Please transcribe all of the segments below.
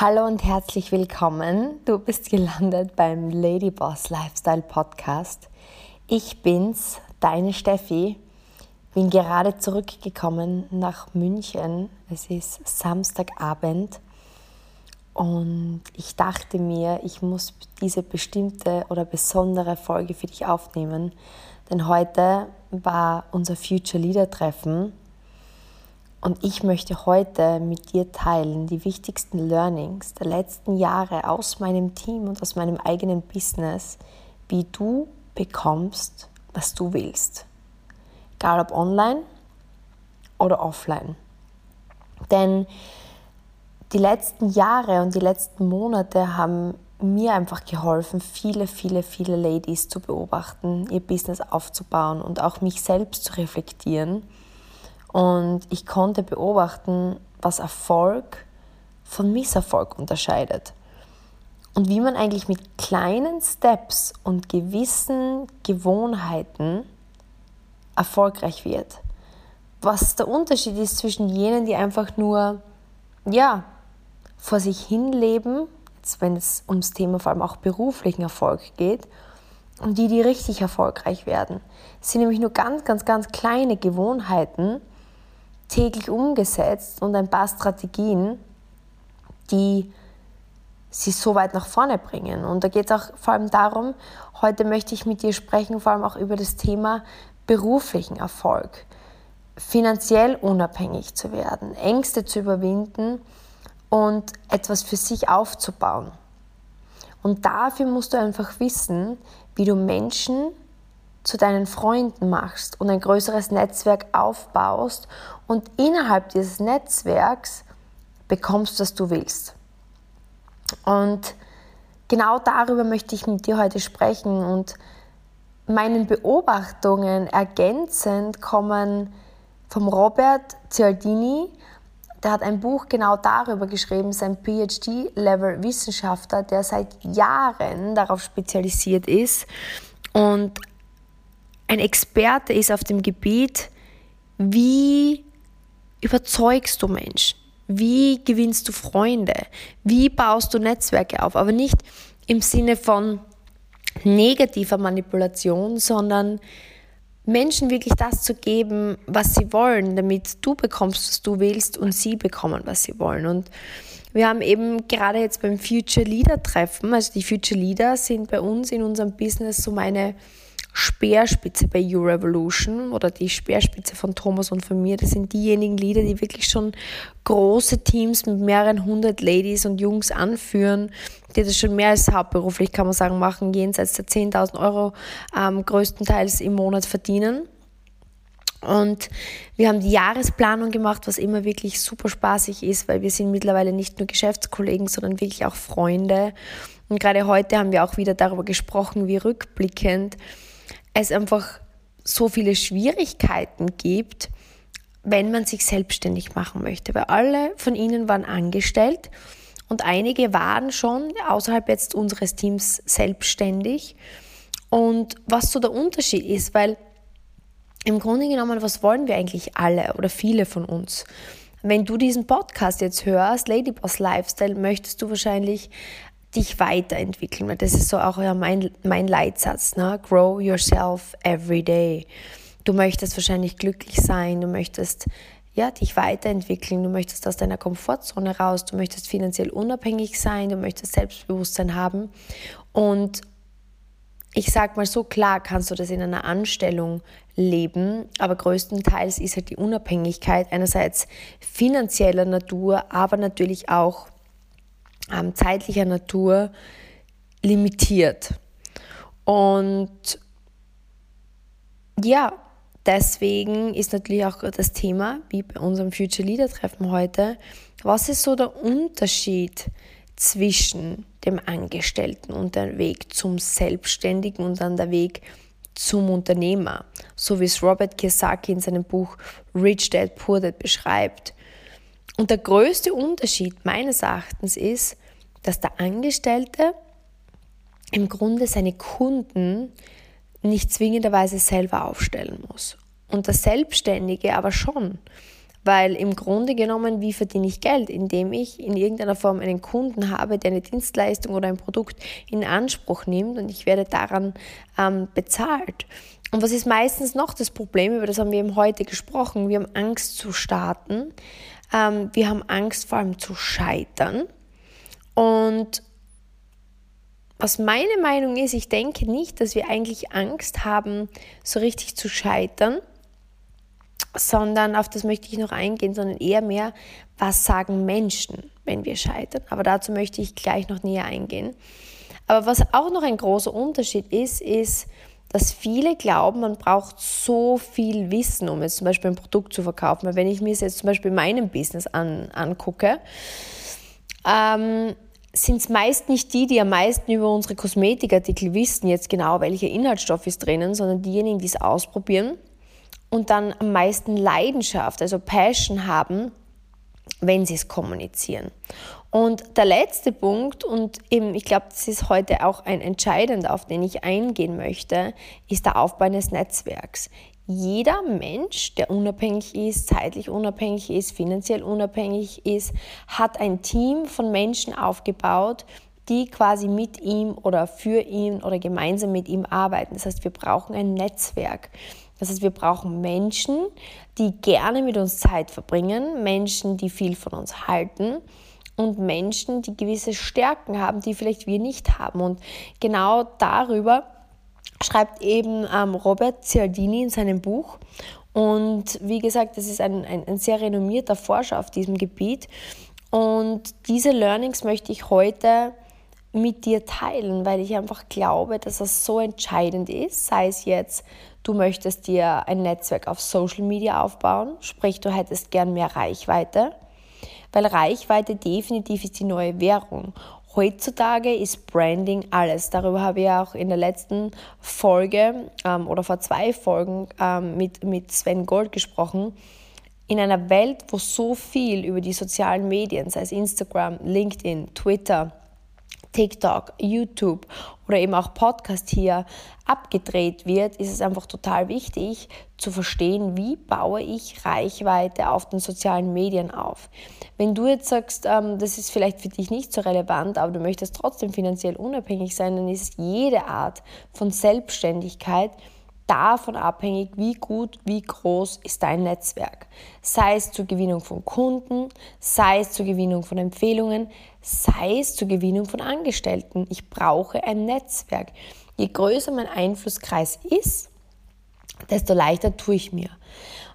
Hallo und herzlich willkommen. Du bist gelandet beim Ladyboss Lifestyle Podcast. Ich bin's, deine Steffi. Bin gerade zurückgekommen nach München. Es ist Samstagabend und ich dachte mir, ich muss diese bestimmte oder besondere Folge für dich aufnehmen, denn heute war unser Future Leader Treffen und ich möchte heute mit dir teilen die wichtigsten Learnings der letzten Jahre aus meinem Team und aus meinem eigenen Business, wie du bekommst, was du willst. Egal ob online oder offline. Denn die letzten Jahre und die letzten Monate haben mir einfach geholfen, viele, viele, viele Ladies zu beobachten, ihr Business aufzubauen und auch mich selbst zu reflektieren und ich konnte beobachten, was Erfolg von Misserfolg unterscheidet. Und wie man eigentlich mit kleinen Steps und gewissen Gewohnheiten erfolgreich wird. Was der Unterschied ist zwischen jenen, die einfach nur, ja, vor sich hin leben, wenn es ums Thema vor allem auch beruflichen Erfolg geht, und die, die richtig erfolgreich werden. Es sind nämlich nur ganz, ganz, ganz kleine Gewohnheiten, täglich umgesetzt und ein paar Strategien, die sie so weit nach vorne bringen. Und da geht es auch vor allem darum, heute möchte ich mit dir sprechen, vor allem auch über das Thema beruflichen Erfolg, finanziell unabhängig zu werden, Ängste zu überwinden und etwas für sich aufzubauen. Und dafür musst du einfach wissen, wie du Menschen zu deinen Freunden machst und ein größeres Netzwerk aufbaust und innerhalb dieses Netzwerks bekommst, was du willst. Und genau darüber möchte ich mit dir heute sprechen und meinen Beobachtungen ergänzend kommen vom Robert Cialdini. Der hat ein Buch genau darüber geschrieben, sein PhD-Level-Wissenschaftler, der seit Jahren darauf spezialisiert ist und ein Experte ist auf dem Gebiet, wie überzeugst du Menschen? Wie gewinnst du Freunde? Wie baust du Netzwerke auf? Aber nicht im Sinne von negativer Manipulation, sondern Menschen wirklich das zu geben, was sie wollen, damit du bekommst, was du willst und sie bekommen, was sie wollen. Und wir haben eben gerade jetzt beim Future Leader Treffen, also die Future Leader sind bei uns in unserem Business so meine Speerspitze bei You Revolution oder die Speerspitze von Thomas und von mir. Das sind diejenigen Lieder, die wirklich schon große Teams mit mehreren hundert Ladies und Jungs anführen, die das schon mehr als hauptberuflich, kann man sagen, machen, jenseits der 10.000 Euro ähm, größtenteils im Monat verdienen. Und wir haben die Jahresplanung gemacht, was immer wirklich super spaßig ist, weil wir sind mittlerweile nicht nur Geschäftskollegen, sondern wirklich auch Freunde. Und gerade heute haben wir auch wieder darüber gesprochen, wie rückblickend es einfach so viele Schwierigkeiten gibt, wenn man sich selbstständig machen möchte. Weil alle von ihnen waren angestellt und einige waren schon außerhalb jetzt unseres Teams selbstständig. Und was so der Unterschied ist, weil im Grunde genommen, was wollen wir eigentlich alle oder viele von uns? Wenn du diesen Podcast jetzt hörst, Ladyboss Lifestyle, möchtest du wahrscheinlich dich weiterentwickeln, das ist so auch ja mein, mein Leitsatz, ne? Grow yourself every day. Du möchtest wahrscheinlich glücklich sein, du möchtest ja, dich weiterentwickeln, du möchtest aus deiner Komfortzone raus, du möchtest finanziell unabhängig sein, du möchtest Selbstbewusstsein haben. Und ich sag mal so, klar kannst du das in einer Anstellung leben, aber größtenteils ist halt die Unabhängigkeit einerseits finanzieller Natur, aber natürlich auch ähm, zeitlicher Natur limitiert. Und ja, deswegen ist natürlich auch das Thema, wie bei unserem Future Leader Treffen heute, was ist so der Unterschied zwischen dem Angestellten und der Weg zum Selbstständigen und dann der Weg zum Unternehmer, so wie es Robert Kiyosaki in seinem Buch Rich Dad Poor Dad beschreibt. Und der größte Unterschied meines Erachtens ist, dass der Angestellte im Grunde seine Kunden nicht zwingenderweise selber aufstellen muss. Und der Selbstständige aber schon, Weil im Grunde genommen, wie verdiene ich Geld? Indem ich in irgendeiner Form einen Kunden habe, der eine Dienstleistung oder ein Produkt in Anspruch nimmt und ich werde daran ähm, bezahlt. Und was ist meistens noch das Problem? Über das haben wir eben heute gesprochen. Wir haben Angst zu starten. Ähm, wir haben Angst vor allem zu scheitern. Und was meine Meinung ist, ich denke nicht, dass wir eigentlich Angst haben, so richtig zu scheitern, sondern auf das möchte ich noch eingehen, sondern eher mehr, was sagen Menschen, wenn wir scheitern. Aber dazu möchte ich gleich noch näher eingehen. Aber was auch noch ein großer Unterschied ist, ist, dass viele glauben, man braucht so viel Wissen, um jetzt zum Beispiel ein Produkt zu verkaufen. Wenn ich mir es jetzt zum Beispiel in meinem Business an, angucke, ähm, sind es meist nicht die, die am meisten über unsere Kosmetikartikel wissen, jetzt genau, welcher Inhaltsstoff ist drinnen, sondern diejenigen, die es ausprobieren und dann am meisten Leidenschaft, also Passion haben, wenn sie es kommunizieren. Und der letzte Punkt, und eben, ich glaube, das ist heute auch ein entscheidender, auf den ich eingehen möchte, ist der Aufbau eines Netzwerks. Jeder Mensch, der unabhängig ist, zeitlich unabhängig ist, finanziell unabhängig ist, hat ein Team von Menschen aufgebaut, die quasi mit ihm oder für ihn oder gemeinsam mit ihm arbeiten. Das heißt, wir brauchen ein Netzwerk. Das heißt, wir brauchen Menschen, die gerne mit uns Zeit verbringen, Menschen, die viel von uns halten und Menschen, die gewisse Stärken haben, die vielleicht wir nicht haben. Und genau darüber schreibt eben ähm, Robert Cialdini in seinem Buch. Und wie gesagt, das ist ein, ein, ein sehr renommierter Forscher auf diesem Gebiet. Und diese Learnings möchte ich heute mit dir teilen, weil ich einfach glaube, dass das so entscheidend ist, sei es jetzt, du möchtest dir ein Netzwerk auf Social Media aufbauen, sprich du hättest gern mehr Reichweite, weil Reichweite definitiv ist die neue Währung. Heutzutage ist Branding alles. Darüber habe ich auch in der letzten Folge ähm, oder vor zwei Folgen ähm, mit, mit Sven Gold gesprochen. In einer Welt, wo so viel über die sozialen Medien, sei es Instagram, LinkedIn, Twitter, TikTok, YouTube oder eben auch Podcast hier abgedreht wird, ist es einfach total wichtig zu verstehen, wie baue ich Reichweite auf den sozialen Medien auf. Wenn du jetzt sagst, ähm, das ist vielleicht für dich nicht so relevant, aber du möchtest trotzdem finanziell unabhängig sein, dann ist jede Art von Selbstständigkeit davon abhängig, wie gut, wie groß ist dein Netzwerk. Sei es zur Gewinnung von Kunden, sei es zur Gewinnung von Empfehlungen, sei es zur Gewinnung von Angestellten. Ich brauche ein Netzwerk. Je größer mein Einflusskreis ist, desto leichter tue ich mir.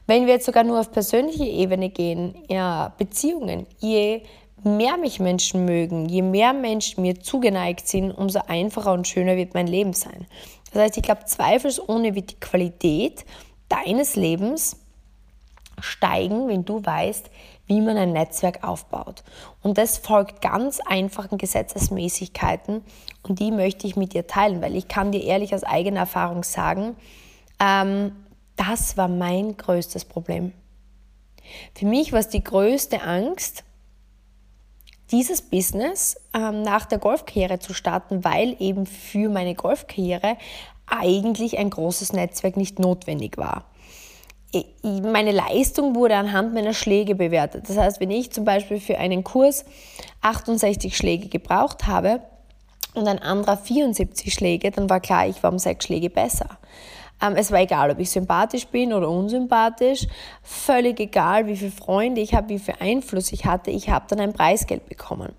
Wenn wir jetzt sogar nur auf persönliche Ebene gehen, ja, Beziehungen, je mehr mich Menschen mögen, je mehr Menschen mir zugeneigt sind, umso einfacher und schöner wird mein Leben sein. Das heißt, ich glaube, zweifelsohne wird die Qualität deines Lebens steigen, wenn du weißt, wie man ein Netzwerk aufbaut. Und das folgt ganz einfachen Gesetzesmäßigkeiten und die möchte ich mit dir teilen, weil ich kann dir ehrlich aus eigener Erfahrung sagen, ähm, das war mein größtes Problem. Für mich war es die größte Angst, dieses Business ähm, nach der Golfkarriere zu starten, weil eben für meine Golfkarriere eigentlich ein großes Netzwerk nicht notwendig war. Meine Leistung wurde anhand meiner Schläge bewertet. Das heißt, wenn ich zum Beispiel für einen Kurs 68 Schläge gebraucht habe und ein anderer 74 Schläge, dann war klar, ich war um sechs Schläge besser. Ähm, es war egal, ob ich sympathisch bin oder unsympathisch, völlig egal, wie viele Freunde ich habe, wie viel Einfluss ich hatte, ich habe dann ein Preisgeld bekommen.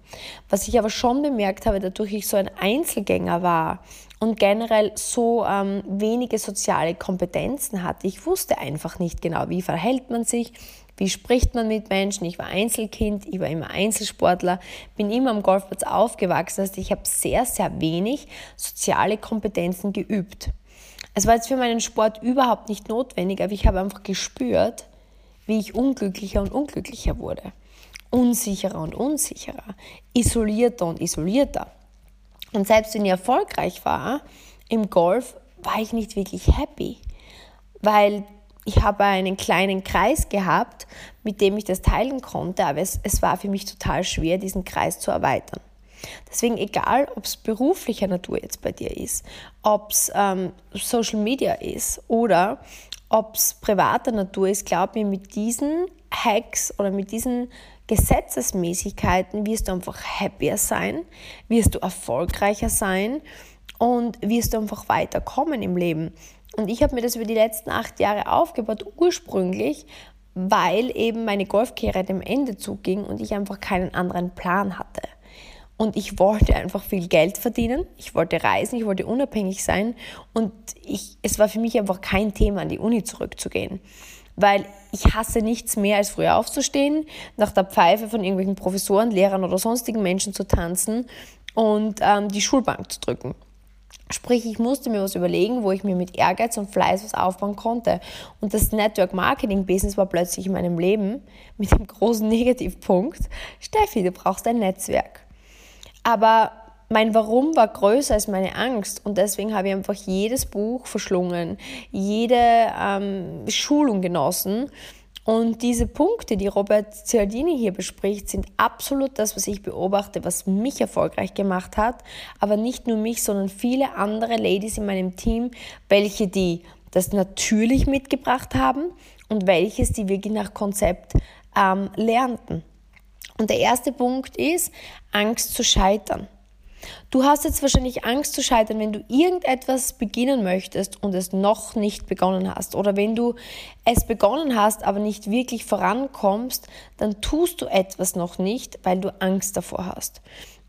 Was ich aber schon bemerkt habe, dadurch ich so ein Einzelgänger war und generell so ähm, wenige soziale Kompetenzen hatte, ich wusste einfach nicht genau, wie verhält man sich, wie spricht man mit Menschen? Ich war Einzelkind, ich war immer Einzelsportler, bin immer am Golfplatz aufgewachsen. Heißt, ich habe sehr, sehr wenig soziale Kompetenzen geübt. Es war jetzt für meinen Sport überhaupt nicht notwendig, aber ich habe einfach gespürt, wie ich unglücklicher und unglücklicher wurde. Unsicherer und unsicherer. Isolierter und isolierter. Und selbst wenn ich erfolgreich war im Golf, war ich nicht wirklich happy, weil ich habe einen kleinen Kreis gehabt, mit dem ich das teilen konnte, aber es, es war für mich total schwer, diesen Kreis zu erweitern. Deswegen egal, ob es beruflicher Natur jetzt bei dir ist, ob es ähm, Social Media ist oder ob es privater Natur ist, glaub mir, mit diesen Hacks oder mit diesen Gesetzesmäßigkeiten wirst du einfach happier sein, wirst du erfolgreicher sein und wirst du einfach weiterkommen im Leben. Und ich habe mir das über die letzten acht Jahre aufgebaut, ursprünglich, weil eben meine Golfkarriere dem Ende zuging und ich einfach keinen anderen Plan hatte. Und ich wollte einfach viel Geld verdienen, ich wollte reisen, ich wollte unabhängig sein und ich, es war für mich einfach kein Thema, an die Uni zurückzugehen. Weil ich hasse nichts mehr, als früher aufzustehen, nach der Pfeife von irgendwelchen Professoren, Lehrern oder sonstigen Menschen zu tanzen und ähm, die Schulbank zu drücken. Sprich, ich musste mir was überlegen, wo ich mir mit Ehrgeiz und Fleiß was aufbauen konnte. Und das Network Marketing Business war plötzlich in meinem Leben mit dem großen Negativpunkt, Steffi, du brauchst ein Netzwerk. Aber mein Warum war größer als meine Angst und deswegen habe ich einfach jedes Buch verschlungen, jede ähm, Schulung genossen und diese Punkte, die Robert Cialdini hier bespricht, sind absolut das, was ich beobachte, was mich erfolgreich gemacht hat. Aber nicht nur mich, sondern viele andere Ladies in meinem Team, welche die das natürlich mitgebracht haben und welches die wirklich nach Konzept ähm, lernten. Und der erste Punkt ist, Angst zu scheitern. Du hast jetzt wahrscheinlich Angst zu scheitern, wenn du irgendetwas beginnen möchtest und es noch nicht begonnen hast. Oder wenn du es begonnen hast, aber nicht wirklich vorankommst, dann tust du etwas noch nicht, weil du Angst davor hast.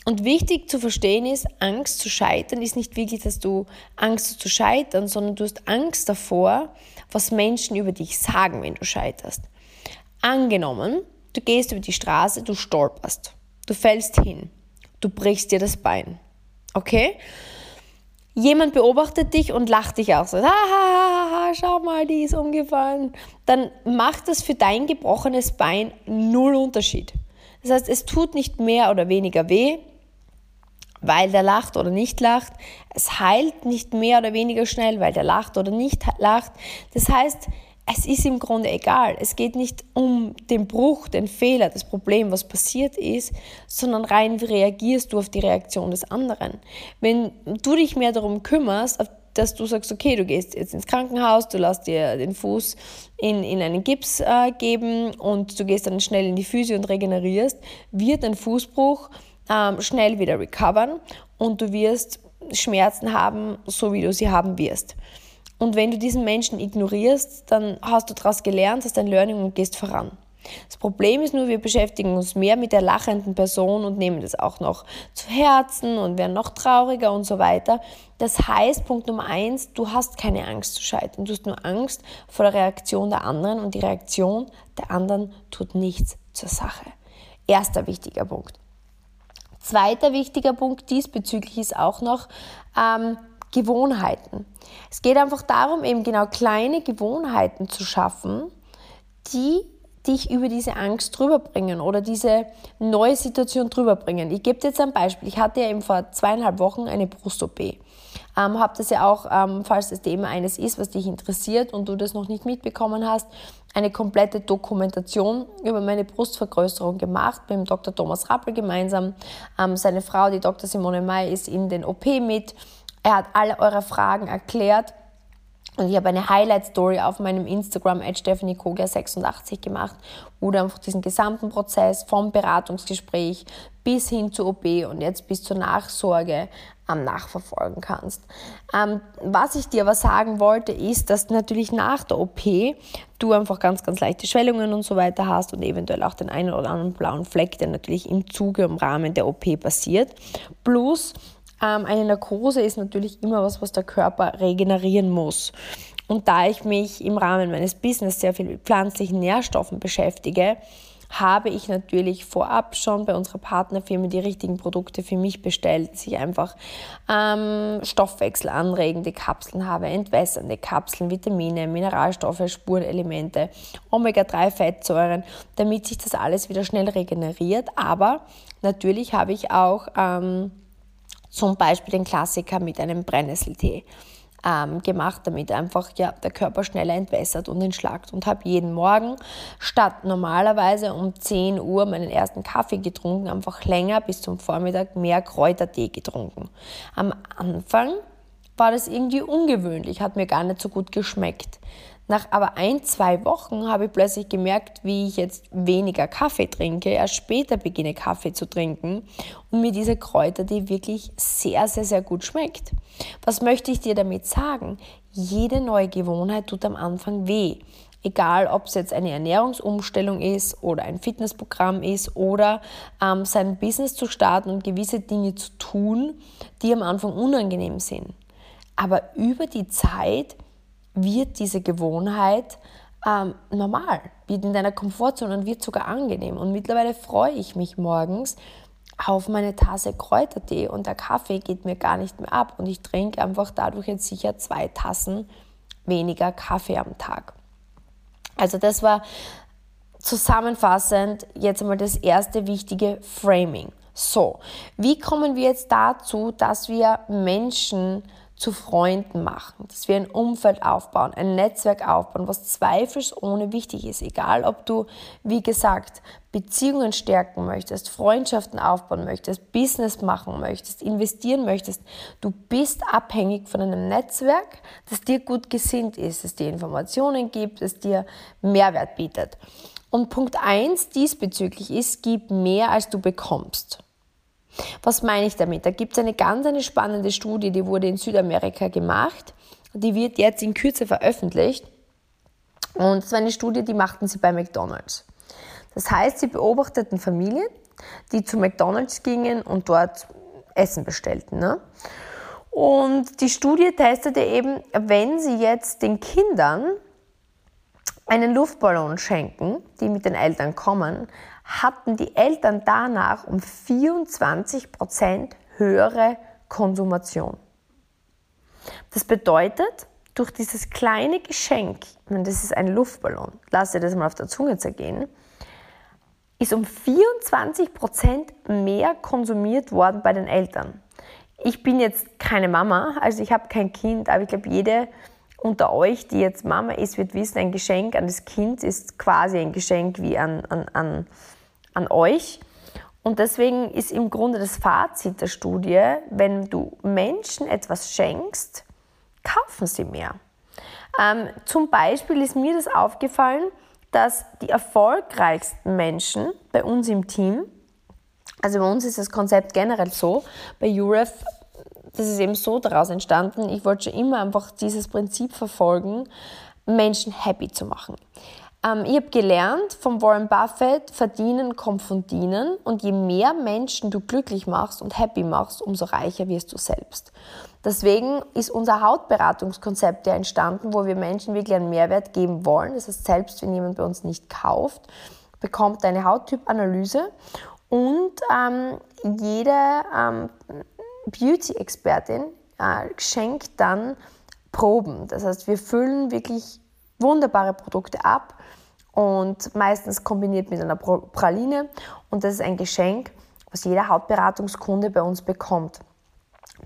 Und wichtig zu verstehen ist, Angst zu scheitern ist nicht wirklich, dass du Angst hast zu scheitern, sondern du hast Angst davor, was Menschen über dich sagen, wenn du scheiterst. Angenommen, du gehst über die Straße, du stolperst, du fällst hin du brichst dir das Bein. Okay? Jemand beobachtet dich und lacht dich auch so. Ha, ha, ha, schau mal, die ist umgefallen. Dann macht das für dein gebrochenes Bein null Unterschied. Das heißt, es tut nicht mehr oder weniger weh, weil der lacht oder nicht lacht. Es heilt nicht mehr oder weniger schnell, weil der lacht oder nicht lacht. Das heißt, es ist im Grunde egal. Es geht nicht um den Bruch, den Fehler, das Problem, was passiert ist, sondern rein, wie reagierst du auf die Reaktion des anderen. Wenn du dich mehr darum kümmerst, dass du sagst, okay, du gehst jetzt ins Krankenhaus, du lässt dir den Fuß in, in einen Gips äh, geben und du gehst dann schnell in die Physio und regenerierst, wird ein Fußbruch ähm, schnell wieder recovern und du wirst Schmerzen haben, so wie du sie haben wirst. Und wenn du diesen Menschen ignorierst, dann hast du daraus gelernt, hast ein Learning und gehst voran. Das Problem ist nur, wir beschäftigen uns mehr mit der lachenden Person und nehmen das auch noch zu Herzen und werden noch trauriger und so weiter. Das heißt, Punkt Nummer eins, du hast keine Angst zu scheitern. Du hast nur Angst vor der Reaktion der anderen und die Reaktion der anderen tut nichts zur Sache. Erster wichtiger Punkt. Zweiter wichtiger Punkt diesbezüglich ist auch noch, ähm, Gewohnheiten. Es geht einfach darum, eben genau kleine Gewohnheiten zu schaffen, die dich über diese Angst drüber bringen oder diese neue Situation drüber bringen. Ich gebe dir jetzt ein Beispiel. Ich hatte ja eben vor zweieinhalb Wochen eine Brust-OP. Ähm, habe das ja auch, ähm, falls das Thema eines ist, was dich interessiert und du das noch nicht mitbekommen hast, eine komplette Dokumentation über meine Brustvergrößerung gemacht mit dem Dr. Thomas Rappel gemeinsam. Ähm, seine Frau, die Dr. Simone May, ist in den OP mit. Er hat alle eure Fragen erklärt. Und ich habe eine Highlight-Story auf meinem Instagram, Stephanie 86 gemacht, wo du einfach diesen gesamten Prozess vom Beratungsgespräch bis hin zur OP und jetzt bis zur Nachsorge ähm, nachverfolgen kannst. Ähm, was ich dir aber sagen wollte, ist, dass natürlich nach der OP du einfach ganz, ganz leichte Schwellungen und so weiter hast und eventuell auch den einen oder anderen blauen Fleck, der natürlich im Zuge, im Rahmen der OP passiert. Plus, ähm, eine Narkose ist natürlich immer was, was der Körper regenerieren muss. Und da ich mich im Rahmen meines Business sehr viel mit pflanzlichen Nährstoffen beschäftige, habe ich natürlich vorab schon bei unserer Partnerfirma die richtigen Produkte für mich bestellt, dass ich einfach ähm, stoffwechselanregende Kapseln habe, entwässernde Kapseln, Vitamine, Mineralstoffe, Spurenelemente, Omega-3-Fettsäuren, damit sich das alles wieder schnell regeneriert. Aber natürlich habe ich auch ähm, zum Beispiel den Klassiker mit einem Brennnesseltee ähm, gemacht, damit einfach ja, der Körper schneller entwässert und entschlackt. Und habe jeden Morgen statt normalerweise um 10 Uhr meinen ersten Kaffee getrunken, einfach länger bis zum Vormittag mehr Kräutertee getrunken. Am Anfang war das irgendwie ungewöhnlich, hat mir gar nicht so gut geschmeckt. Nach aber ein, zwei Wochen habe ich plötzlich gemerkt, wie ich jetzt weniger Kaffee trinke, erst später beginne Kaffee zu trinken und mir diese Kräuter, die wirklich sehr, sehr, sehr gut schmeckt. Was möchte ich dir damit sagen? Jede neue Gewohnheit tut am Anfang weh. Egal, ob es jetzt eine Ernährungsumstellung ist oder ein Fitnessprogramm ist oder ähm, sein Business zu starten und gewisse Dinge zu tun, die am Anfang unangenehm sind. Aber über die Zeit wird diese Gewohnheit ähm, normal, wird in deiner Komfortzone und wird sogar angenehm. Und mittlerweile freue ich mich morgens auf meine Tasse Kräutertee und der Kaffee geht mir gar nicht mehr ab und ich trinke einfach dadurch jetzt sicher zwei Tassen weniger Kaffee am Tag. Also das war zusammenfassend jetzt einmal das erste wichtige Framing. So, wie kommen wir jetzt dazu, dass wir Menschen zu Freunden machen, dass wir ein Umfeld aufbauen, ein Netzwerk aufbauen, was zweifelsohne wichtig ist. Egal, ob du, wie gesagt, Beziehungen stärken möchtest, Freundschaften aufbauen möchtest, Business machen möchtest, investieren möchtest, du bist abhängig von einem Netzwerk, das dir gut gesinnt ist, das dir Informationen gibt, das dir Mehrwert bietet. Und Punkt 1 diesbezüglich ist, gib mehr, als du bekommst. Was meine ich damit? Da gibt es eine ganz eine spannende Studie, die wurde in Südamerika gemacht. Die wird jetzt in Kürze veröffentlicht. Und es war eine Studie, die machten sie bei McDonald's. Das heißt, sie beobachteten Familien, die zu McDonald's gingen und dort Essen bestellten. Ne? Und die Studie testete eben, wenn sie jetzt den Kindern einen Luftballon schenken, die mit den Eltern kommen, hatten die Eltern danach um 24 Prozent höhere Konsumation. Das bedeutet, durch dieses kleine Geschenk, meine, das ist ein Luftballon, lass dir das mal auf der Zunge zergehen, ist um 24 Prozent mehr konsumiert worden bei den Eltern. Ich bin jetzt keine Mama, also ich habe kein Kind, aber ich glaube, jede unter euch, die jetzt Mama ist, wird wissen, ein Geschenk an das Kind ist quasi ein Geschenk wie an, an, an an euch. Und deswegen ist im Grunde das Fazit der Studie, wenn du Menschen etwas schenkst, kaufen sie mehr. Ähm, zum Beispiel ist mir das aufgefallen, dass die erfolgreichsten Menschen bei uns im Team, also bei uns ist das Konzept generell so, bei UREF, das ist eben so daraus entstanden, ich wollte schon immer einfach dieses Prinzip verfolgen, Menschen happy zu machen. Ähm, ich habe gelernt vom Warren Buffett, verdienen kommt von dienen und je mehr Menschen du glücklich machst und happy machst, umso reicher wirst du selbst. Deswegen ist unser Hautberatungskonzept ja entstanden, wo wir Menschen wirklich einen Mehrwert geben wollen. Das heißt, selbst wenn jemand bei uns nicht kauft, bekommt eine Hauttypanalyse und ähm, jede ähm, Beauty-Expertin äh, schenkt dann Proben. Das heißt, wir füllen wirklich wunderbare Produkte ab und meistens kombiniert mit einer Praline. Und das ist ein Geschenk, was jeder Hautberatungskunde bei uns bekommt.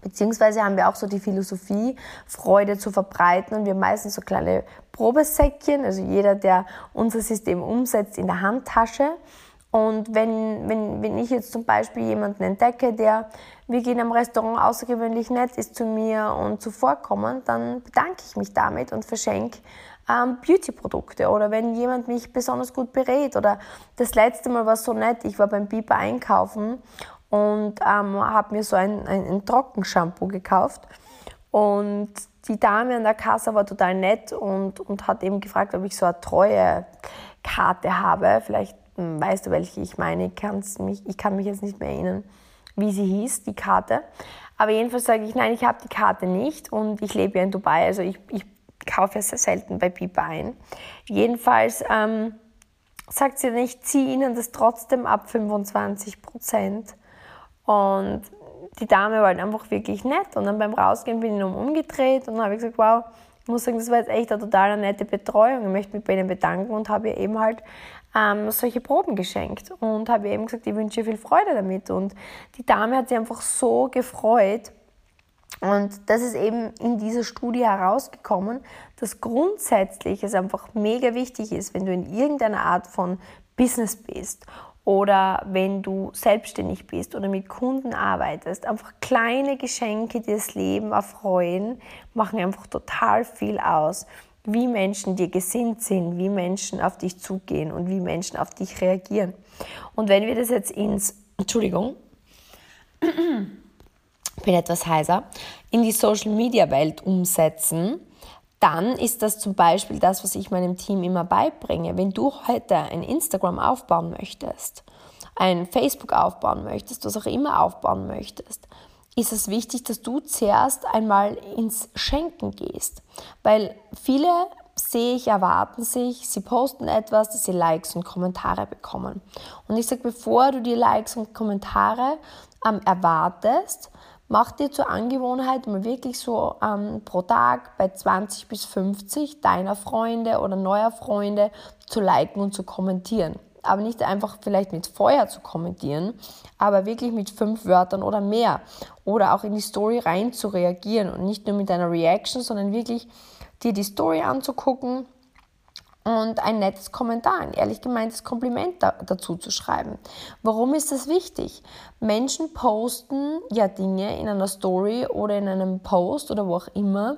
Beziehungsweise haben wir auch so die Philosophie, Freude zu verbreiten und wir meistens so kleine Probesäckchen, also jeder, der unser System umsetzt, in der Handtasche. Und wenn, wenn, wenn ich jetzt zum Beispiel jemanden entdecke, der wir gehen am Restaurant außergewöhnlich nett ist zu mir und zuvorkommend, dann bedanke ich mich damit und verschenke ähm, Beauty-Produkte oder wenn jemand mich besonders gut berät oder das letzte Mal war so nett, ich war beim Biber einkaufen und ähm, habe mir so ein, ein, ein Trockenshampoo gekauft und die Dame an der Kasse war total nett und, und hat eben gefragt, ob ich so eine treue Karte habe. Vielleicht hm, weißt du, welche ich meine. Ich, mich, ich kann mich jetzt nicht mehr erinnern, wie sie hieß, die Karte. Aber jedenfalls sage ich, nein, ich habe die Karte nicht und ich lebe ja in Dubai. Also ich, ich kaufe sehr selten bei Biber ein. Jedenfalls ähm, sagt sie dann, ich ziehe Ihnen das trotzdem ab 25 Prozent. Und die Dame war halt einfach wirklich nett. Und dann beim Rausgehen bin ich noch umgedreht und habe gesagt, wow, ich muss sagen, das war jetzt echt eine total nette Betreuung. Ich möchte mich bei Ihnen bedanken und habe ihr eben halt ähm, solche Proben geschenkt und habe ihr eben gesagt, ich wünsche ihr viel Freude damit. Und die Dame hat sich einfach so gefreut, und das ist eben in dieser Studie herausgekommen, dass grundsätzlich es einfach mega wichtig ist, wenn du in irgendeiner Art von Business bist oder wenn du selbstständig bist oder mit Kunden arbeitest, einfach kleine Geschenke, die das Leben erfreuen, machen einfach total viel aus. wie Menschen dir gesinnt sind, wie Menschen auf dich zugehen und wie Menschen auf dich reagieren. Und wenn wir das jetzt ins, Entschuldigung, bin etwas heiser, in die Social-Media-Welt umsetzen, dann ist das zum Beispiel das, was ich meinem Team immer beibringe. Wenn du heute ein Instagram aufbauen möchtest, ein Facebook aufbauen möchtest, was auch immer aufbauen möchtest, ist es wichtig, dass du zuerst einmal ins Schenken gehst. Weil viele sehe ich, erwarten sich, sie posten etwas, dass sie Likes und Kommentare bekommen. Und ich sage, bevor du die Likes und Kommentare ähm, erwartest, mach dir zur Angewohnheit, mal wirklich so ähm, pro Tag bei 20 bis 50 deiner Freunde oder neuer Freunde zu liken und zu kommentieren aber nicht einfach vielleicht mit Feuer zu kommentieren, aber wirklich mit fünf Wörtern oder mehr. Oder auch in die Story rein zu reagieren und nicht nur mit einer Reaction, sondern wirklich dir die Story anzugucken und ein nettes Kommentar, ein ehrlich gemeintes Kompliment da, dazu zu schreiben. Warum ist das wichtig? Menschen posten ja Dinge in einer Story oder in einem Post oder wo auch immer,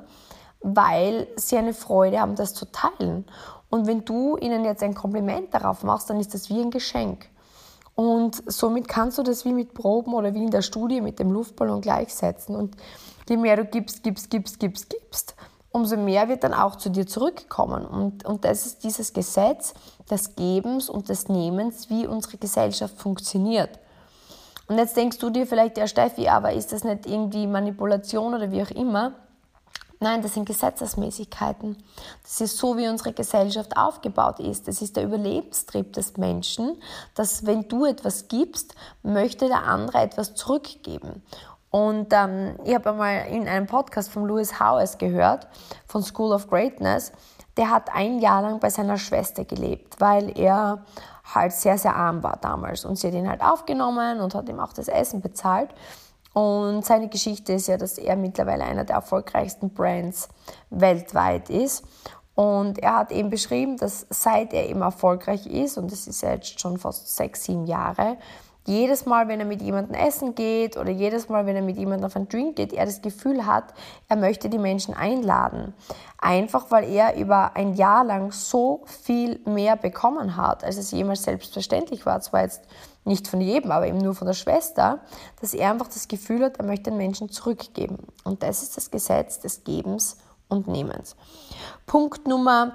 weil sie eine Freude haben, das zu teilen. Und wenn du ihnen jetzt ein Kompliment darauf machst, dann ist das wie ein Geschenk. Und somit kannst du das wie mit Proben oder wie in der Studie mit dem Luftballon gleichsetzen. Und je mehr du gibst, gibst, gibst, gibst, gibst, umso mehr wird dann auch zu dir zurückkommen. Und, und das ist dieses Gesetz des Gebens und des Nehmens, wie unsere Gesellschaft funktioniert. Und jetzt denkst du dir vielleicht, ja Steffi, aber ist das nicht irgendwie Manipulation oder wie auch immer? Nein, das sind Gesetzesmäßigkeiten. Das ist so, wie unsere Gesellschaft aufgebaut ist. Das ist der Überlebenstrieb des Menschen, dass wenn du etwas gibst, möchte der andere etwas zurückgeben. Und ähm, ich habe einmal in einem Podcast von Lewis Howes gehört, von School of Greatness, der hat ein Jahr lang bei seiner Schwester gelebt, weil er halt sehr, sehr arm war damals. Und sie hat ihn halt aufgenommen und hat ihm auch das Essen bezahlt. Und seine Geschichte ist ja, dass er mittlerweile einer der erfolgreichsten Brands weltweit ist. Und er hat eben beschrieben, dass seit er eben erfolgreich ist, und das ist ja jetzt schon fast sechs, sieben Jahre, jedes Mal, wenn er mit jemandem essen geht oder jedes Mal, wenn er mit jemandem auf einen Drink geht, er das Gefühl hat, er möchte die Menschen einladen. Einfach weil er über ein Jahr lang so viel mehr bekommen hat, als es jemals selbstverständlich war. Zwar jetzt nicht von jedem, aber eben nur von der Schwester, dass er einfach das Gefühl hat, er möchte den Menschen zurückgeben. Und das ist das Gesetz des Gebens und Nehmens. Punkt Nummer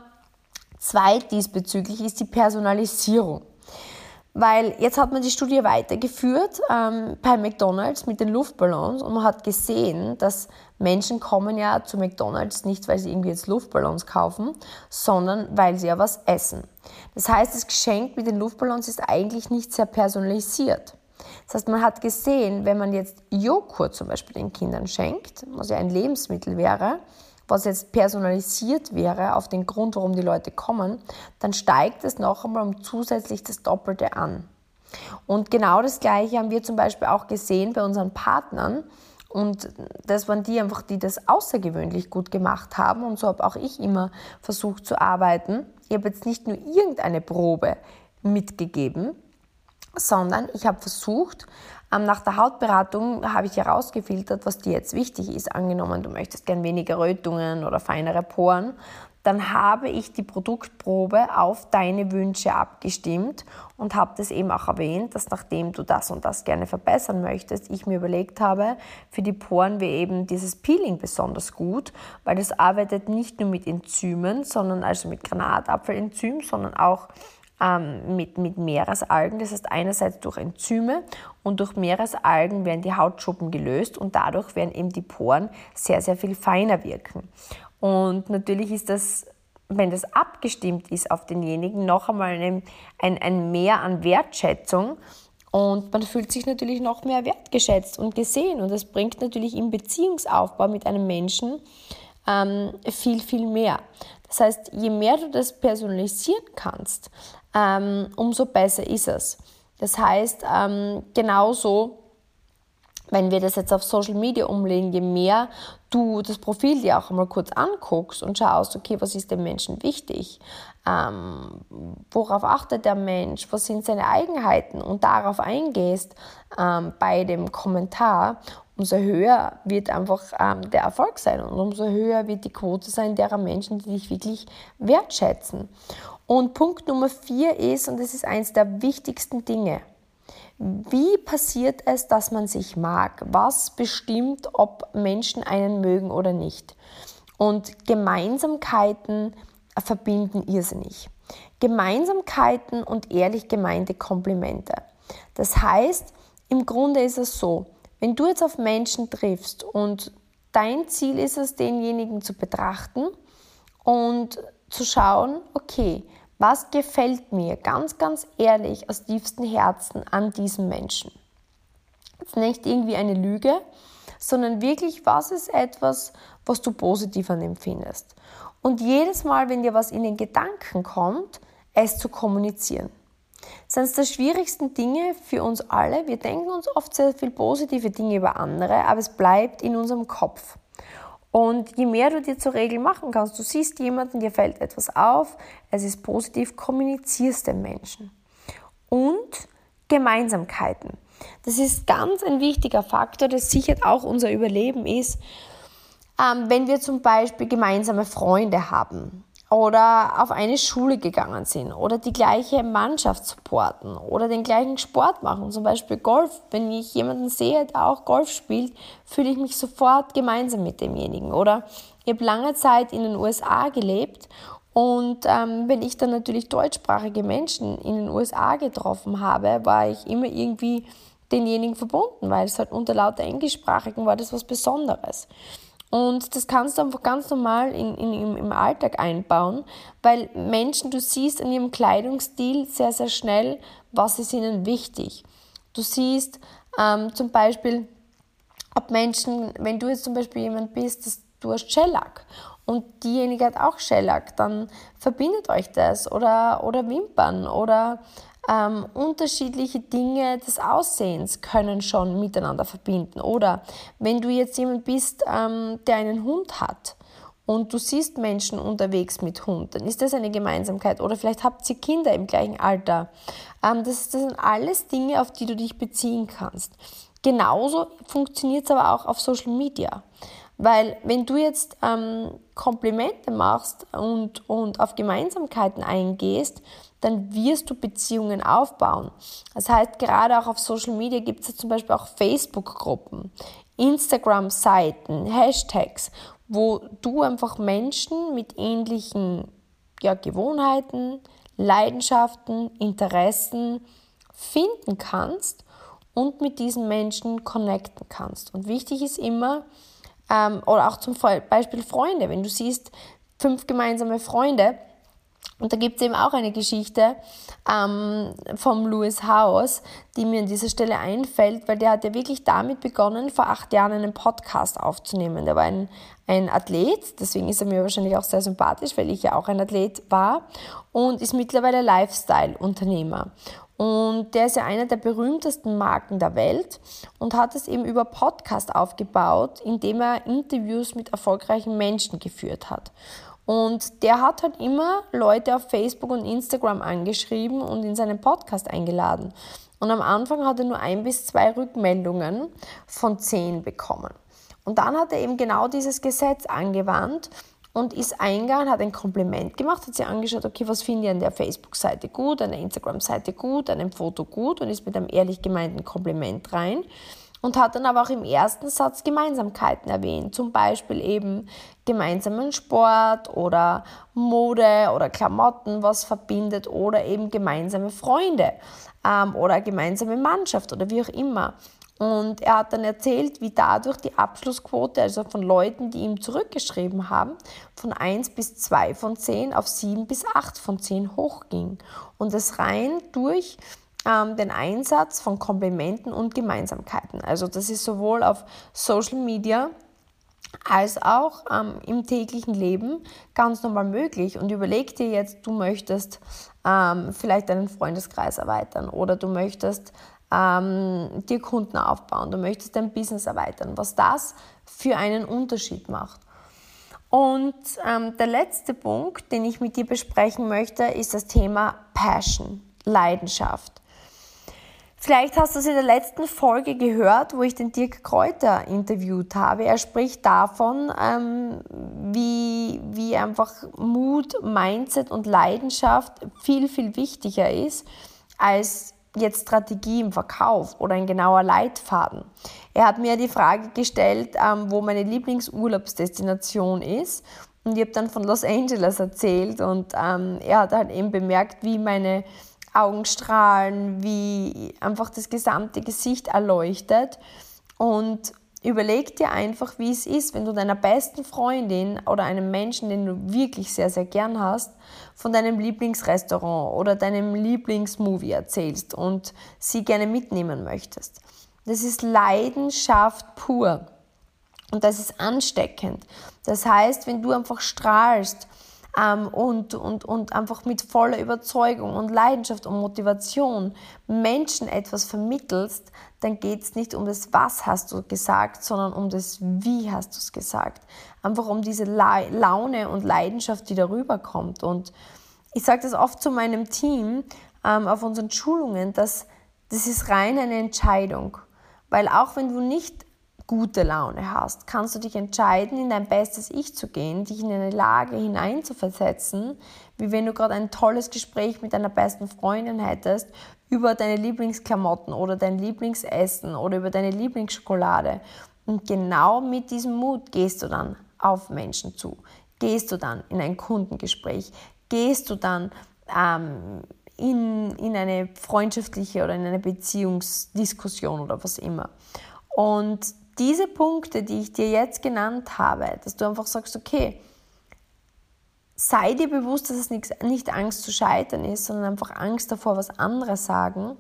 zwei diesbezüglich ist die Personalisierung. Weil jetzt hat man die Studie weitergeführt ähm, bei McDonald's mit den Luftballons und man hat gesehen, dass Menschen kommen ja zu McDonald's nicht, weil sie irgendwie jetzt Luftballons kaufen, sondern weil sie ja was essen. Das heißt, das Geschenk mit den Luftballons ist eigentlich nicht sehr personalisiert. Das heißt, man hat gesehen, wenn man jetzt Joghurt zum Beispiel den Kindern schenkt, was ja ein Lebensmittel wäre, was jetzt personalisiert wäre auf den Grund, warum die Leute kommen, dann steigt es noch einmal um zusätzlich das Doppelte an. Und genau das Gleiche haben wir zum Beispiel auch gesehen bei unseren Partnern. Und das waren die einfach, die das außergewöhnlich gut gemacht haben. Und so habe auch ich immer versucht zu arbeiten. Ich habe jetzt nicht nur irgendeine Probe mitgegeben, sondern ich habe versucht, nach der Hautberatung habe ich herausgefiltert, was dir jetzt wichtig ist. Angenommen, du möchtest gern weniger Rötungen oder feinere Poren, dann habe ich die Produktprobe auf deine Wünsche abgestimmt und habe das eben auch erwähnt, dass nachdem du das und das gerne verbessern möchtest, ich mir überlegt habe, für die Poren wäre eben dieses Peeling besonders gut, weil das arbeitet nicht nur mit Enzymen, sondern also mit Granatapfelenzym, sondern auch ähm, mit, mit Meeresalgen. Das heißt, einerseits durch Enzyme und durch Meeresalgen werden die Hautschuppen gelöst und dadurch werden eben die Poren sehr, sehr viel feiner wirken. Und natürlich ist das, wenn das abgestimmt ist auf denjenigen, noch einmal ein, ein, ein Mehr an Wertschätzung. Und man fühlt sich natürlich noch mehr wertgeschätzt und gesehen. Und das bringt natürlich im Beziehungsaufbau mit einem Menschen ähm, viel, viel mehr. Das heißt, je mehr du das personalisieren kannst, ähm, umso besser ist es. Das heißt, ähm, genauso, wenn wir das jetzt auf Social Media umlegen, je mehr du das Profil dir auch einmal kurz anguckst und schaust, okay, was ist dem Menschen wichtig, ähm, worauf achtet der Mensch, was sind seine Eigenheiten und darauf eingehst ähm, bei dem Kommentar, umso höher wird einfach ähm, der Erfolg sein und umso höher wird die Quote sein derer Menschen, die dich wirklich wertschätzen. Und Punkt Nummer vier ist, und das ist eines der wichtigsten Dinge, wie passiert es, dass man sich mag? Was bestimmt, ob Menschen einen mögen oder nicht? Und Gemeinsamkeiten verbinden irrsinnig. Gemeinsamkeiten und ehrlich gemeinte Komplimente. Das heißt, im Grunde ist es so, wenn du jetzt auf Menschen triffst und dein Ziel ist es, denjenigen zu betrachten und zu schauen, okay, was gefällt mir ganz, ganz ehrlich aus tiefstem Herzen an diesem Menschen? Jetzt nicht irgendwie eine Lüge, sondern wirklich, was ist etwas, was du positiv an ihm findest? Und jedes Mal, wenn dir was in den Gedanken kommt, es zu kommunizieren. Das sind der schwierigsten Dinge für uns alle. Wir denken uns oft sehr viel positive Dinge über andere, aber es bleibt in unserem Kopf. Und je mehr du dir zur Regel machen kannst, du siehst jemanden, dir fällt etwas auf, es ist positiv, kommunizierst den Menschen. Und Gemeinsamkeiten. Das ist ganz ein wichtiger Faktor, das sichert auch unser Überleben ist, ähm, wenn wir zum Beispiel gemeinsame Freunde haben oder auf eine Schule gegangen sind oder die gleiche Mannschaft supporten oder den gleichen Sport machen, zum Beispiel Golf. Wenn ich jemanden sehe, der auch Golf spielt, fühle ich mich sofort gemeinsam mit demjenigen. Oder ich habe lange Zeit in den USA gelebt und ähm, wenn ich dann natürlich deutschsprachige Menschen in den USA getroffen habe, war ich immer irgendwie denjenigen verbunden, weil es halt unter lauter Englischsprachigen war das was Besonderes. Und das kannst du einfach ganz normal in, in, im Alltag einbauen, weil Menschen, du siehst an ihrem Kleidungsstil sehr, sehr schnell, was ist ihnen wichtig. Du siehst ähm, zum Beispiel, ob Menschen, wenn du jetzt zum Beispiel jemand bist, dass du hast Shellac und diejenige hat auch Shellac, dann verbindet euch das oder, oder Wimpern oder ähm, unterschiedliche Dinge des Aussehens können schon miteinander verbinden. Oder wenn du jetzt jemand bist, ähm, der einen Hund hat und du siehst Menschen unterwegs mit Hund, dann ist das eine Gemeinsamkeit. Oder vielleicht habt ihr Kinder im gleichen Alter. Ähm, das, das sind alles Dinge, auf die du dich beziehen kannst. Genauso funktioniert es aber auch auf Social Media. Weil wenn du jetzt ähm, Komplimente machst und, und auf Gemeinsamkeiten eingehst, dann wirst du Beziehungen aufbauen. Das heißt, gerade auch auf Social Media gibt es ja zum Beispiel auch Facebook-Gruppen, Instagram-Seiten, Hashtags, wo du einfach Menschen mit ähnlichen ja, Gewohnheiten, Leidenschaften, Interessen finden kannst und mit diesen Menschen connecten kannst. Und wichtig ist immer, ähm, oder auch zum Beispiel Freunde, wenn du siehst, fünf gemeinsame Freunde, und da gibt es eben auch eine Geschichte ähm, vom Lewis House, die mir an dieser Stelle einfällt, weil der hat ja wirklich damit begonnen, vor acht Jahren einen Podcast aufzunehmen. Der war ein, ein Athlet, deswegen ist er mir wahrscheinlich auch sehr sympathisch, weil ich ja auch ein Athlet war und ist mittlerweile Lifestyle-Unternehmer. Und der ist ja einer der berühmtesten Marken der Welt und hat es eben über Podcast aufgebaut, indem er Interviews mit erfolgreichen Menschen geführt hat. Und der hat halt immer Leute auf Facebook und Instagram angeschrieben und in seinen Podcast eingeladen. Und am Anfang hat er nur ein bis zwei Rückmeldungen von zehn bekommen. Und dann hat er eben genau dieses Gesetz angewandt und ist eingegangen, hat ein Kompliment gemacht, hat sich angeschaut, okay, was finde ich an der Facebook-Seite gut, an der Instagram-Seite gut, an dem Foto gut und ist mit einem ehrlich gemeinten Kompliment rein und hat dann aber auch im ersten Satz Gemeinsamkeiten erwähnt, zum Beispiel eben gemeinsamen Sport oder Mode oder Klamotten, was verbindet oder eben gemeinsame Freunde ähm, oder gemeinsame Mannschaft oder wie auch immer. Und er hat dann erzählt, wie dadurch die Abschlussquote, also von Leuten, die ihm zurückgeschrieben haben, von 1 bis 2 von 10 auf 7 bis 8 von 10 hochging. Und das rein durch ähm, den Einsatz von Komplimenten und Gemeinsamkeiten. Also das ist sowohl auf Social Media als auch ähm, im täglichen Leben ganz normal möglich. Und überleg dir jetzt, du möchtest ähm, vielleicht deinen Freundeskreis erweitern oder du möchtest ähm, dir Kunden aufbauen, du möchtest dein Business erweitern, was das für einen Unterschied macht. Und ähm, der letzte Punkt, den ich mit dir besprechen möchte, ist das Thema Passion, Leidenschaft. Vielleicht hast du es in der letzten Folge gehört, wo ich den Dirk Kräuter interviewt habe. Er spricht davon, ähm, wie, wie einfach Mut, Mindset und Leidenschaft viel, viel wichtiger ist als jetzt Strategie im Verkauf oder ein genauer Leitfaden. Er hat mir die Frage gestellt, ähm, wo meine Lieblingsurlaubsdestination ist. Und ich habe dann von Los Angeles erzählt und ähm, er hat halt eben bemerkt, wie meine Augenstrahlen, wie einfach das gesamte Gesicht erleuchtet. Und überleg dir einfach, wie es ist, wenn du deiner besten Freundin oder einem Menschen, den du wirklich sehr, sehr gern hast, von deinem Lieblingsrestaurant oder deinem Lieblingsmovie erzählst und sie gerne mitnehmen möchtest. Das ist Leidenschaft pur. Und das ist ansteckend. Das heißt, wenn du einfach strahlst ähm, und, und, und einfach mit voller Überzeugung und Leidenschaft und Motivation Menschen etwas vermittelst, dann geht es nicht um das Was hast du gesagt, sondern um das Wie hast du es gesagt. Einfach um diese La Laune und Leidenschaft, die darüber kommt. Und ich sage das oft zu meinem Team ähm, auf unseren Schulungen, dass das ist rein eine Entscheidung. Weil auch wenn du nicht gute Laune hast, kannst du dich entscheiden, in dein bestes Ich zu gehen, dich in eine Lage hineinzuversetzen, wie wenn du gerade ein tolles Gespräch mit deiner besten Freundin hättest über deine Lieblingsklamotten oder dein Lieblingsessen oder über deine Lieblingsschokolade. Und genau mit diesem Mut gehst du dann auf Menschen zu, gehst du dann in ein Kundengespräch, gehst du dann ähm, in, in eine freundschaftliche oder in eine Beziehungsdiskussion oder was immer. Und diese Punkte, die ich dir jetzt genannt habe, dass du einfach sagst, okay, sei dir bewusst, dass es nicht Angst zu scheitern ist, sondern einfach Angst davor, was andere sagen.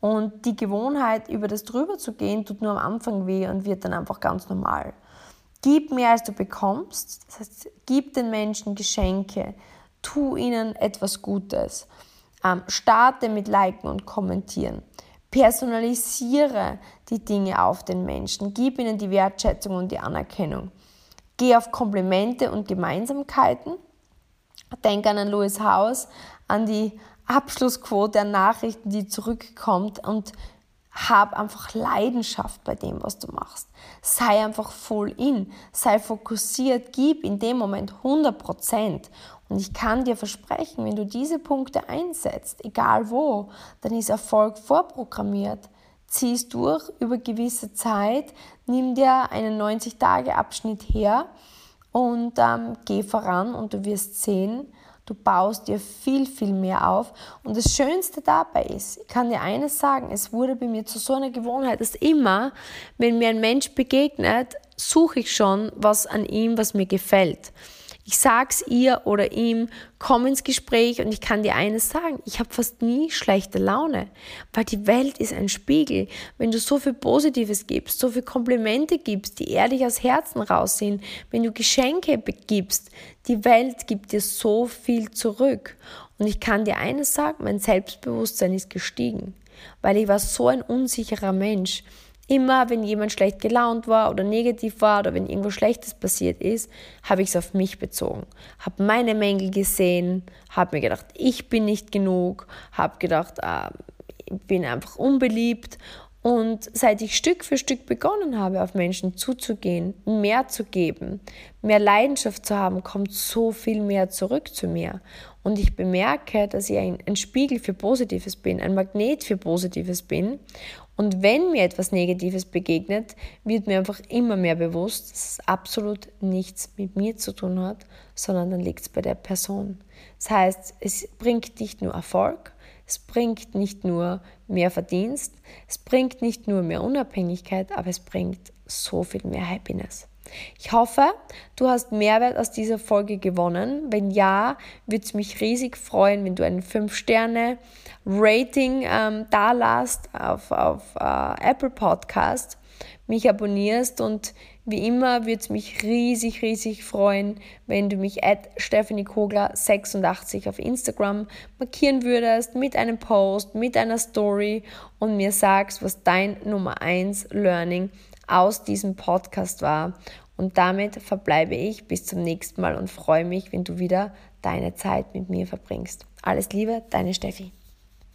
Und die Gewohnheit, über das drüber zu gehen, tut nur am Anfang weh und wird dann einfach ganz normal. Gib mehr, als du bekommst. Das heißt, gib den Menschen Geschenke. Tu ihnen etwas Gutes. Ähm, starte mit Liken und Kommentieren. Personalisiere die Dinge auf den Menschen. Gib ihnen die Wertschätzung und die Anerkennung. Geh auf Komplimente und Gemeinsamkeiten. Denk an Louis House, an die Abschlussquote an Nachrichten, die zurückkommt und hab einfach Leidenschaft bei dem, was du machst. Sei einfach voll in, sei fokussiert, gib in dem Moment 100 Prozent und ich kann dir versprechen, wenn du diese Punkte einsetzt, egal wo, dann ist Erfolg vorprogrammiert. Ziehst durch über gewisse Zeit, nimm dir einen 90-Tage-Abschnitt her und ähm, geh voran und du wirst sehen, du baust dir viel, viel mehr auf. Und das Schönste dabei ist, ich kann dir eines sagen, es wurde bei mir zu so einer Gewohnheit, dass immer, wenn mir ein Mensch begegnet, suche ich schon was an ihm, was mir gefällt. Ich sag's ihr oder ihm, komm ins Gespräch und ich kann dir eines sagen, ich habe fast nie schlechte Laune, weil die Welt ist ein Spiegel. Wenn du so viel Positives gibst, so viel Komplimente gibst, die ehrlich aus Herzen raus sind, wenn du Geschenke gibst, die Welt gibt dir so viel zurück. Und ich kann dir eines sagen, mein Selbstbewusstsein ist gestiegen, weil ich war so ein unsicherer Mensch. Immer, wenn jemand schlecht gelaunt war oder negativ war oder wenn irgendwo Schlechtes passiert ist, habe ich es auf mich bezogen. Habe meine Mängel gesehen, habe mir gedacht, ich bin nicht genug, habe gedacht, äh, ich bin einfach unbeliebt. Und seit ich Stück für Stück begonnen habe, auf Menschen zuzugehen, mehr zu geben, mehr Leidenschaft zu haben, kommt so viel mehr zurück zu mir. Und ich bemerke, dass ich ein, ein Spiegel für Positives bin, ein Magnet für Positives bin und wenn mir etwas Negatives begegnet, wird mir einfach immer mehr bewusst, dass es absolut nichts mit mir zu tun hat, sondern dann liegt es bei der Person. Das heißt, es bringt nicht nur Erfolg, es bringt nicht nur mehr Verdienst, es bringt nicht nur mehr Unabhängigkeit, aber es bringt so viel mehr Happiness. Ich hoffe, du hast Mehrwert aus dieser Folge gewonnen. Wenn ja, würde es mich riesig freuen, wenn du ein 5-Sterne-Rating ähm, da lässt auf, auf äh, Apple Podcast, mich abonnierst und wie immer würde es mich riesig, riesig freuen, wenn du mich at Stephanie Kogler 86 auf Instagram markieren würdest mit einem Post, mit einer Story und mir sagst, was dein Nummer 1 Learning aus diesem Podcast war. Und damit verbleibe ich bis zum nächsten Mal und freue mich, wenn du wieder deine Zeit mit mir verbringst. Alles Liebe, deine Steffi.